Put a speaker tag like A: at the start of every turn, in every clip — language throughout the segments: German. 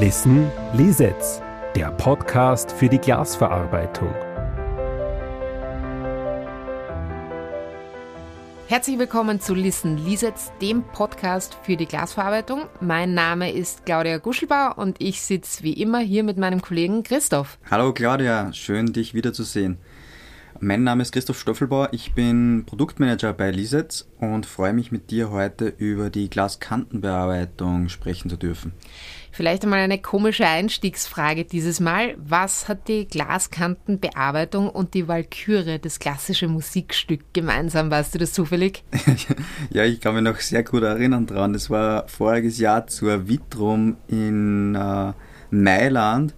A: Listen Lisetz, der Podcast für die Glasverarbeitung.
B: Herzlich willkommen zu Listen Lisetz, dem Podcast für die Glasverarbeitung. Mein Name ist Claudia Guschelbauer und ich sitze wie immer hier mit meinem Kollegen Christoph.
C: Hallo Claudia, schön dich wiederzusehen. Mein Name ist Christoph Stoffelbauer, ich bin Produktmanager bei Lisetz und freue mich mit dir heute über die Glaskantenbearbeitung sprechen zu dürfen.
B: Vielleicht einmal eine komische Einstiegsfrage dieses Mal. Was hat die Glaskantenbearbeitung und die Walküre, das klassische Musikstück, gemeinsam? Weißt du das zufällig?
C: ja, ich kann mich noch sehr gut erinnern dran. Das war voriges Jahr zur Vitrum in äh, Mailand,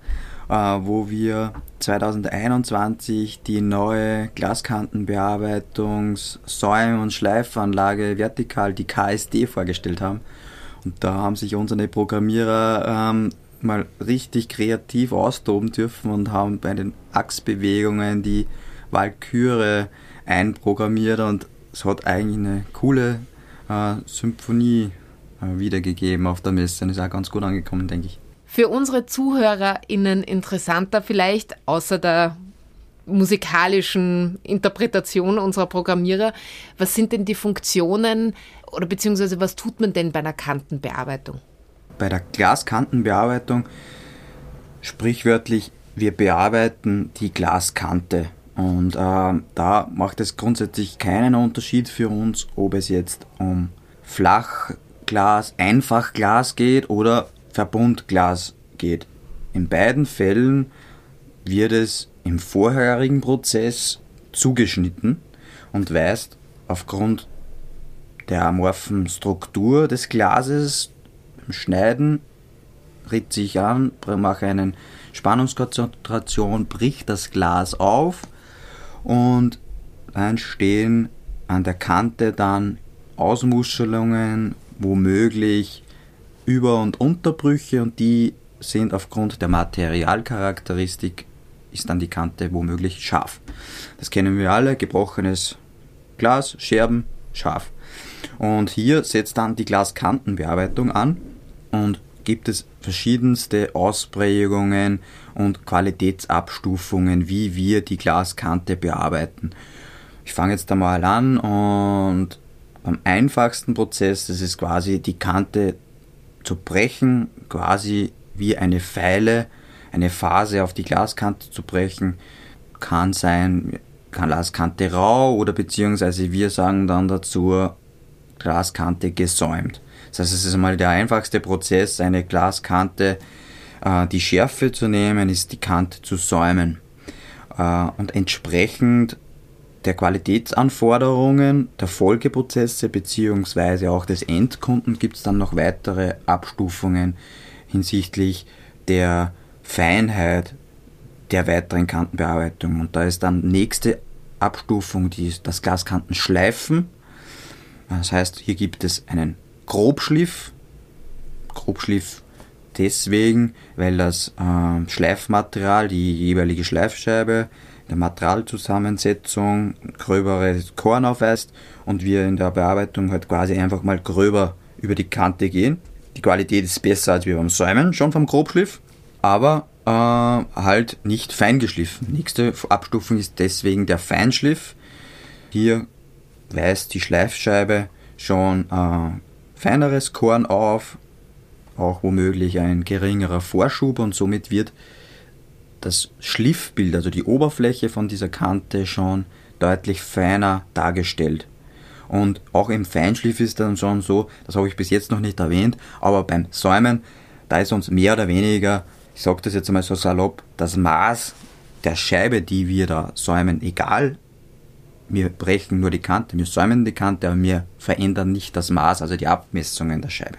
C: wo wir 2021 die neue Glaskantenbearbeitungs-, Säulen- und Schleifanlage vertikal, die KSD, vorgestellt haben. Und da haben sich unsere Programmierer ähm, mal richtig kreativ austoben dürfen und haben bei den Achsbewegungen die Walküre einprogrammiert und es hat eigentlich eine coole äh, Symphonie äh, wiedergegeben auf der Messe und ist auch ganz gut angekommen, denke ich.
B: Für unsere ZuhörerInnen interessanter vielleicht, außer der musikalischen Interpretation unserer Programmierer. Was sind denn die Funktionen oder beziehungsweise was tut man denn bei einer Kantenbearbeitung?
C: Bei der Glaskantenbearbeitung sprichwörtlich, wir bearbeiten die Glaskante. Und äh, da macht es grundsätzlich keinen Unterschied für uns, ob es jetzt um Flachglas, Einfachglas geht oder Verbundglas geht. In beiden Fällen wird es im vorherigen Prozess zugeschnitten und weist aufgrund der amorphen Struktur des Glases beim Schneiden ritt sich an, mache eine Spannungskonzentration, bricht das Glas auf und dann entstehen an der Kante dann Ausmuschelungen, womöglich Über- und Unterbrüche und die sind aufgrund der Materialcharakteristik ist dann die Kante womöglich scharf. Das kennen wir alle, gebrochenes Glas, Scherben, scharf. Und hier setzt dann die Glaskantenbearbeitung an und gibt es verschiedenste Ausprägungen und Qualitätsabstufungen, wie wir die Glaskante bearbeiten. Ich fange jetzt einmal an und am einfachsten Prozess, das ist quasi die Kante zu brechen, quasi wie eine Pfeile eine Phase auf die Glaskante zu brechen, kann sein, Glaskante rau oder beziehungsweise wir sagen dann dazu Glaskante gesäumt. Das heißt, es ist einmal der einfachste Prozess, eine Glaskante, äh, die Schärfe zu nehmen, ist die Kante zu säumen. Äh, und entsprechend der Qualitätsanforderungen der Folgeprozesse beziehungsweise auch des Endkunden gibt es dann noch weitere Abstufungen hinsichtlich der Feinheit der weiteren Kantenbearbeitung. Und da ist dann nächste Abstufung die, das Glaskantenschleifen. Das heißt, hier gibt es einen Grobschliff. Grobschliff deswegen, weil das äh, Schleifmaterial, die jeweilige Schleifscheibe, der Materialzusammensetzung gröbere Korn aufweist und wir in der Bearbeitung halt quasi einfach mal gröber über die Kante gehen. Die Qualität ist besser als wir beim Säumen, schon vom Grobschliff aber äh, halt nicht fein geschliffen. Nächste Abstufung ist deswegen der Feinschliff. Hier weist die Schleifscheibe schon äh, feineres Korn auf, auch womöglich ein geringerer Vorschub und somit wird das Schliffbild, also die Oberfläche von dieser Kante schon deutlich feiner dargestellt. Und auch im Feinschliff ist dann schon so, das habe ich bis jetzt noch nicht erwähnt, aber beim Säumen, da ist uns mehr oder weniger ich sage das jetzt einmal so salopp, das Maß der Scheibe, die wir da säumen, egal, wir brechen nur die Kante, wir säumen die Kante, aber wir verändern nicht das Maß, also die Abmessungen der Scheibe.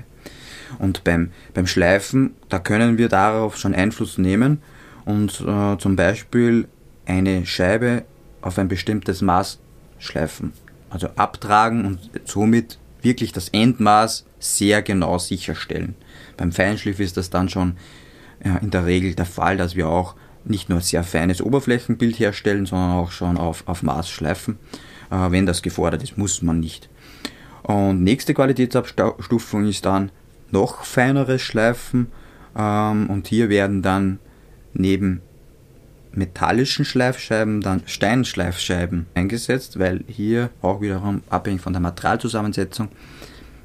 C: Und beim, beim Schleifen, da können wir darauf schon Einfluss nehmen und äh, zum Beispiel eine Scheibe auf ein bestimmtes Maß schleifen. Also abtragen und somit wirklich das Endmaß sehr genau sicherstellen. Beim Feinschliff ist das dann schon in der Regel der Fall, dass wir auch nicht nur sehr feines Oberflächenbild herstellen, sondern auch schon auf, auf Maß schleifen. Äh, wenn das gefordert ist, muss man nicht. Und nächste Qualitätsabstufung ist dann noch feineres Schleifen. Ähm, und hier werden dann neben metallischen Schleifscheiben dann Steinschleifscheiben eingesetzt, weil hier auch wiederum abhängig von der Materialzusammensetzung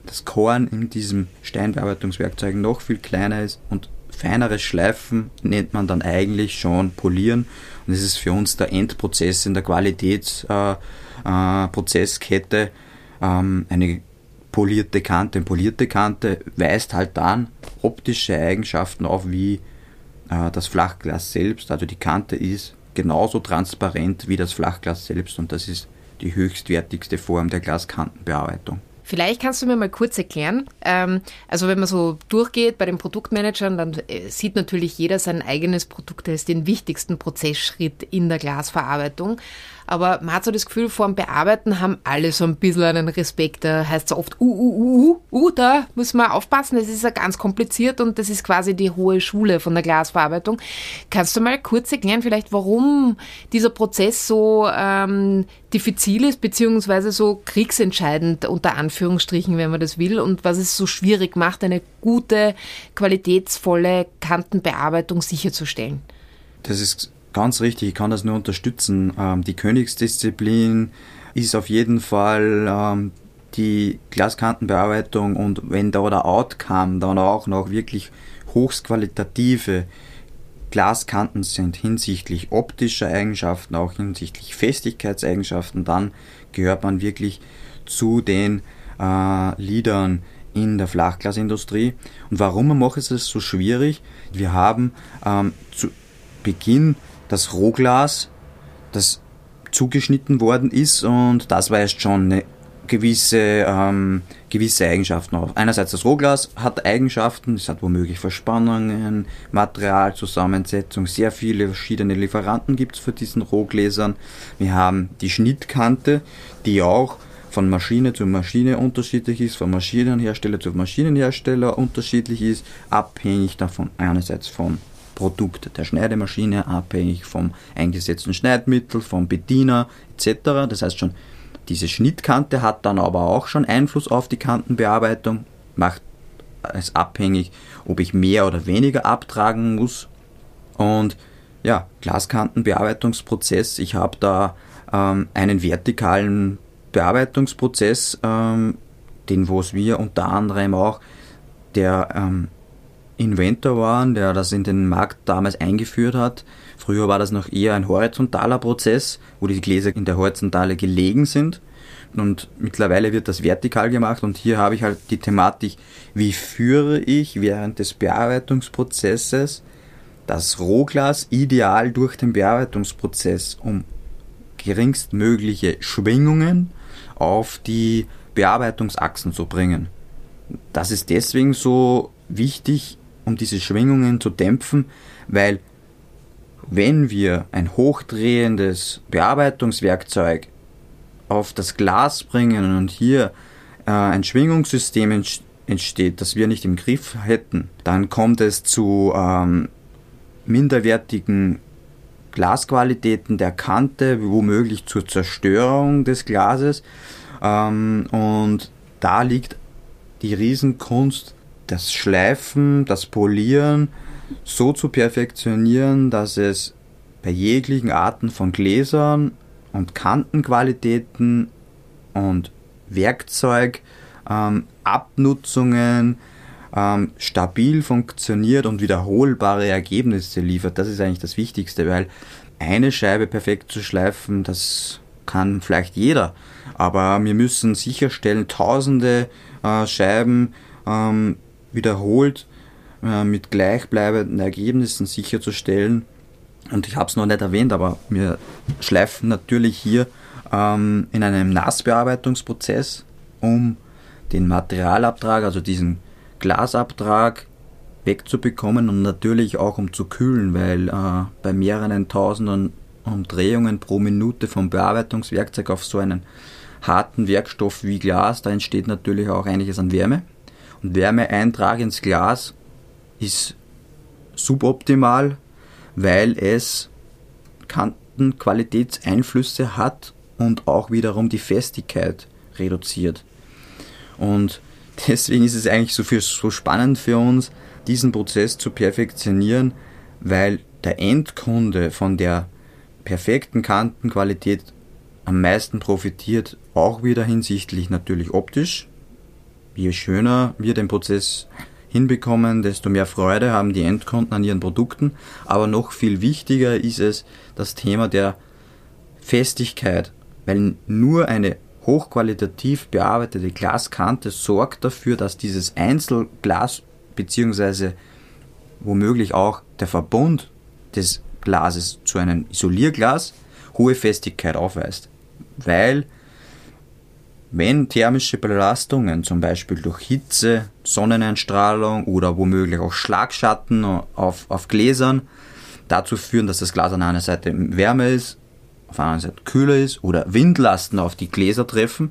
C: das Korn in diesem Steinbearbeitungswerkzeug noch viel kleiner ist und feineres Schleifen nennt man dann eigentlich schon Polieren und das ist für uns der Endprozess in der Qualitätsprozesskette. Äh, äh, ähm, eine polierte Kante. Eine polierte Kante weist halt dann optische Eigenschaften auf wie das Flachglas selbst. Also die Kante ist genauso transparent wie das Flachglas selbst und das ist die höchstwertigste Form der Glaskantenbearbeitung.
B: Vielleicht kannst du mir mal kurz erklären, ähm, also wenn man so durchgeht bei den Produktmanagern, dann äh, sieht natürlich jeder sein eigenes Produkt als den wichtigsten Prozessschritt in der Glasverarbeitung. Aber man hat so das Gefühl, vor dem Bearbeiten haben alle so ein bisschen einen Respekt. Da heißt es oft, uh, uh, uh, uh, uh, da müssen wir aufpassen, das ist ja ganz kompliziert und das ist quasi die hohe Schule von der Glasverarbeitung. Kannst du mal kurz erklären, vielleicht, warum dieser Prozess so ähm, diffizil ist, beziehungsweise so kriegsentscheidend unter Anführungsstrichen, wenn man das will, und was es so schwierig macht, eine gute, qualitätsvolle Kantenbearbeitung sicherzustellen?
C: Das ist Ganz richtig, ich kann das nur unterstützen. Ähm, die Königsdisziplin ist auf jeden Fall ähm, die Glaskantenbearbeitung und wenn da der Outcome dann auch noch wirklich hochqualitative Glaskanten sind hinsichtlich optischer Eigenschaften, auch hinsichtlich Festigkeitseigenschaften, dann gehört man wirklich zu den äh, Leadern in der Flachglasindustrie. Und warum mache ich es so schwierig? Wir haben ähm, zu Beginn das Rohglas, das zugeschnitten worden ist und das weist schon eine gewisse, ähm, gewisse Eigenschaften auf. Einerseits das Rohglas hat Eigenschaften, es hat womöglich Verspannungen, Materialzusammensetzung, sehr viele verschiedene Lieferanten gibt es für diesen Rohgläsern. Wir haben die Schnittkante, die auch von Maschine zu Maschine unterschiedlich ist, von Maschinenhersteller zu Maschinenhersteller unterschiedlich ist, abhängig davon einerseits von Produkt der Schneidemaschine, abhängig vom eingesetzten Schneidmittel, vom Bediener etc. Das heißt schon, diese Schnittkante hat dann aber auch schon Einfluss auf die Kantenbearbeitung, macht es abhängig, ob ich mehr oder weniger abtragen muss. Und ja, Glaskantenbearbeitungsprozess, ich habe da ähm, einen vertikalen Bearbeitungsprozess, ähm, den was wir unter anderem auch der ähm, Inventor waren, der das in den Markt damals eingeführt hat. Früher war das noch eher ein horizontaler Prozess, wo die Gläser in der Horizontale gelegen sind. Und mittlerweile wird das vertikal gemacht und hier habe ich halt die Thematik, wie führe ich während des Bearbeitungsprozesses das Rohglas ideal durch den Bearbeitungsprozess, um geringstmögliche Schwingungen auf die Bearbeitungsachsen zu bringen. Das ist deswegen so wichtig, um diese Schwingungen zu dämpfen, weil wenn wir ein hochdrehendes Bearbeitungswerkzeug auf das Glas bringen und hier äh, ein Schwingungssystem entsteht, das wir nicht im Griff hätten, dann kommt es zu ähm, minderwertigen Glasqualitäten der Kante, womöglich zur Zerstörung des Glases. Ähm, und da liegt die Riesenkunst das Schleifen, das Polieren so zu perfektionieren, dass es bei jeglichen Arten von Gläsern und Kantenqualitäten und Werkzeug, ähm, ähm, stabil funktioniert und wiederholbare Ergebnisse liefert. Das ist eigentlich das Wichtigste, weil eine Scheibe perfekt zu schleifen, das kann vielleicht jeder. Aber wir müssen sicherstellen, tausende äh, Scheiben ähm, wiederholt äh, mit gleichbleibenden Ergebnissen sicherzustellen. Und ich habe es noch nicht erwähnt, aber wir schleifen natürlich hier ähm, in einem Nassbearbeitungsprozess, um den Materialabtrag, also diesen Glasabtrag wegzubekommen und natürlich auch um zu kühlen, weil äh, bei mehreren tausenden Umdrehungen pro Minute vom Bearbeitungswerkzeug auf so einen harten Werkstoff wie Glas, da entsteht natürlich auch einiges an Wärme. Wärmeeintrag ins Glas ist suboptimal, weil es Kantenqualitätseinflüsse hat und auch wiederum die Festigkeit reduziert. Und deswegen ist es eigentlich so, viel, so spannend für uns, diesen Prozess zu perfektionieren, weil der Endkunde von der perfekten Kantenqualität am meisten profitiert, auch wieder hinsichtlich natürlich optisch. Je schöner wir den Prozess hinbekommen, desto mehr Freude haben die Endkunden an ihren Produkten. Aber noch viel wichtiger ist es das Thema der Festigkeit, weil nur eine hochqualitativ bearbeitete Glaskante sorgt dafür, dass dieses Einzelglas bzw. womöglich auch der Verbund des Glases zu einem Isolierglas hohe Festigkeit aufweist. Weil wenn thermische Belastungen, zum Beispiel durch Hitze, Sonneneinstrahlung oder womöglich auch Schlagschatten auf, auf Gläsern, dazu führen, dass das Glas an einer Seite wärmer ist, auf der anderen Seite kühler ist oder Windlasten auf die Gläser treffen,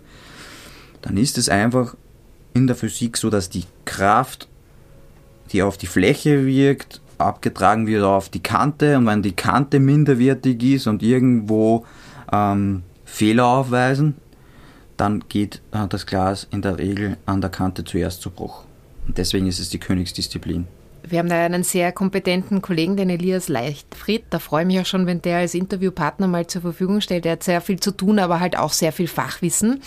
C: dann ist es einfach in der Physik so, dass die Kraft, die auf die Fläche wirkt, abgetragen wird auf die Kante und wenn die Kante minderwertig ist und irgendwo ähm, Fehler aufweisen, dann geht äh, das Glas in der Regel an der Kante zuerst zu Bruch. Und deswegen ist es die Königsdisziplin.
B: Wir haben da einen sehr kompetenten Kollegen, den Elias Leichtfried. Da freue ich mich auch schon, wenn der als Interviewpartner mal zur Verfügung stellt. Der hat sehr viel zu tun, aber halt auch sehr viel Fachwissen.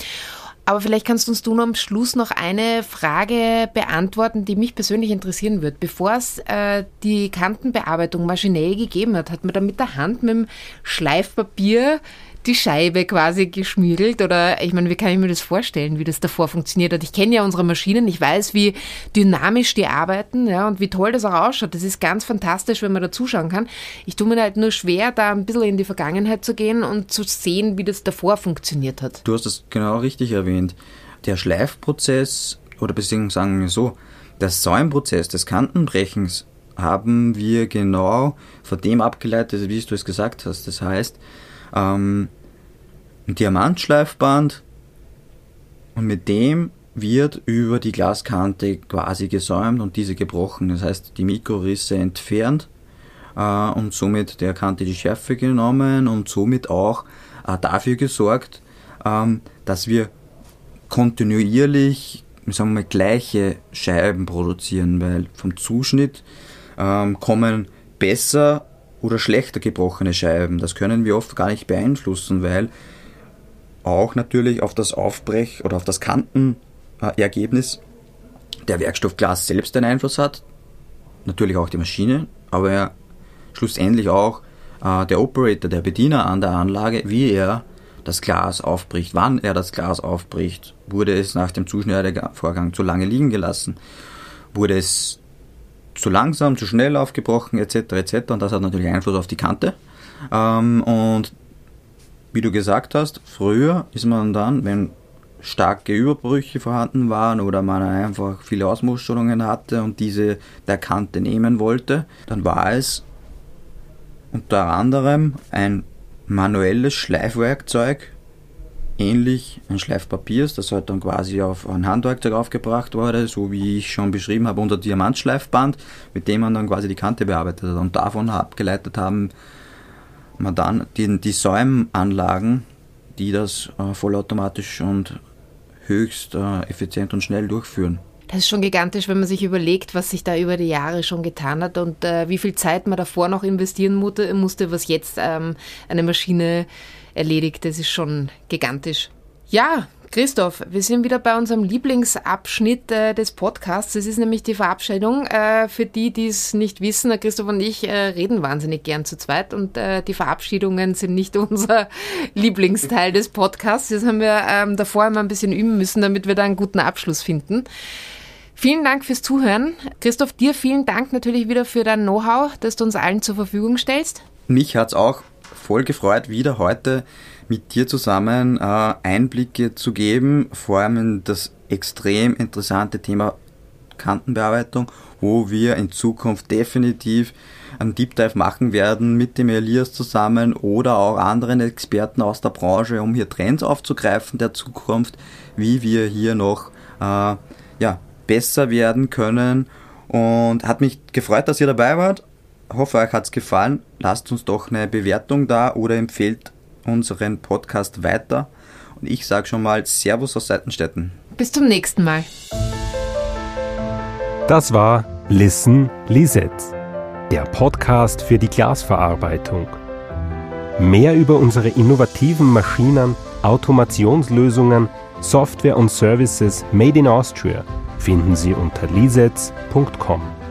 B: Aber vielleicht kannst uns du noch am Schluss noch eine Frage beantworten, die mich persönlich interessieren wird. Bevor es äh, die Kantenbearbeitung maschinell gegeben hat, hat man da mit der Hand mit dem Schleifpapier die Scheibe quasi geschmiedelt oder ich meine, wie kann ich mir das vorstellen, wie das davor funktioniert hat? Ich kenne ja unsere Maschinen, ich weiß, wie dynamisch die arbeiten ja, und wie toll das auch ausschaut. Das ist ganz fantastisch, wenn man da zuschauen kann. Ich tue mir halt nur schwer, da ein bisschen in die Vergangenheit zu gehen und zu sehen, wie das davor funktioniert hat.
C: Du hast das genau richtig erwähnt. Der Schleifprozess oder beziehungsweise sagen wir so, der Säumprozess des Kantenbrechens haben wir genau von dem abgeleitet, wie du es gesagt hast. Das heißt, ähm, ein Diamantschleifband und mit dem wird über die Glaskante quasi gesäumt und diese gebrochen. Das heißt, die Mikrorisse entfernt äh, und somit der Kante die Schärfe genommen und somit auch äh, dafür gesorgt, ähm, dass wir kontinuierlich, sagen wir mal, gleiche Scheiben produzieren, weil vom Zuschnitt ähm, kommen besser oder schlechter gebrochene Scheiben. Das können wir oft gar nicht beeinflussen, weil auch natürlich auf das Aufbrech- oder auf das Kantenergebnis der Werkstoffglas selbst einen Einfluss hat. Natürlich auch die Maschine, aber schlussendlich auch äh, der Operator, der Bediener an der Anlage, wie er das Glas aufbricht, wann er das Glas aufbricht. Wurde es nach dem Zuschneidevorgang zu lange liegen gelassen? Wurde es zu langsam, zu schnell aufgebrochen etc. etc. Und das hat natürlich Einfluss auf die Kante. Ähm, und wie du gesagt hast, früher ist man dann, wenn starke Überbrüche vorhanden waren oder man einfach viele Ausmusterungen hatte und diese der Kante nehmen wollte, dann war es unter anderem ein manuelles Schleifwerkzeug, ähnlich ein Schleifpapier das halt dann quasi auf ein Handwerkzeug aufgebracht wurde, so wie ich schon beschrieben habe, unter Diamantschleifband, mit dem man dann quasi die Kante bearbeitet hat. Und davon abgeleitet haben wir dann die, die Säumanlagen, die das äh, vollautomatisch und höchst äh, effizient und schnell durchführen.
B: Das ist schon gigantisch, wenn man sich überlegt, was sich da über die Jahre schon getan hat und äh, wie viel Zeit man davor noch investieren musste, was jetzt ähm, eine Maschine erledigt. Das ist schon gigantisch. Ja, Christoph, wir sind wieder bei unserem Lieblingsabschnitt äh, des Podcasts. Es ist nämlich die Verabschiedung. Äh, für die, die es nicht wissen, Christoph und ich äh, reden wahnsinnig gern zu zweit und äh, die Verabschiedungen sind nicht unser Lieblingsteil des Podcasts. Das haben wir ähm, davor immer ein bisschen üben müssen, damit wir da einen guten Abschluss finden. Vielen Dank fürs Zuhören. Christoph, dir vielen Dank natürlich wieder für dein Know-how, das du uns allen zur Verfügung stellst.
C: Mich hat es auch voll gefreut, wieder heute mit dir zusammen äh, Einblicke zu geben, vor allem in das extrem interessante Thema Kantenbearbeitung, wo wir in Zukunft definitiv einen Deep Dive machen werden mit dem Elias zusammen oder auch anderen Experten aus der Branche, um hier Trends aufzugreifen der Zukunft, wie wir hier noch äh, ja, besser werden können. Und hat mich gefreut, dass ihr dabei wart. Hoffe, euch hat es gefallen. Lasst uns doch eine Bewertung da oder empfehlt unseren Podcast weiter. Und ich sage schon mal Servus aus Seitenstetten.
B: Bis zum nächsten Mal.
A: Das war Listen Lisetz, der Podcast für die Glasverarbeitung. Mehr über unsere innovativen Maschinen, Automationslösungen, Software und Services made in Austria finden Sie unter lisetz.com.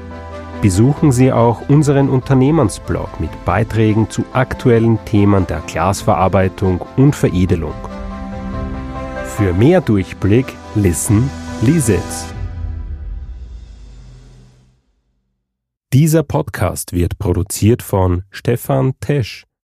A: Besuchen Sie auch unseren Unternehmensblog mit Beiträgen zu aktuellen Themen der Glasverarbeitung und Veredelung. Für mehr Durchblick listen Lisetz. Dieser Podcast wird produziert von Stefan Tesch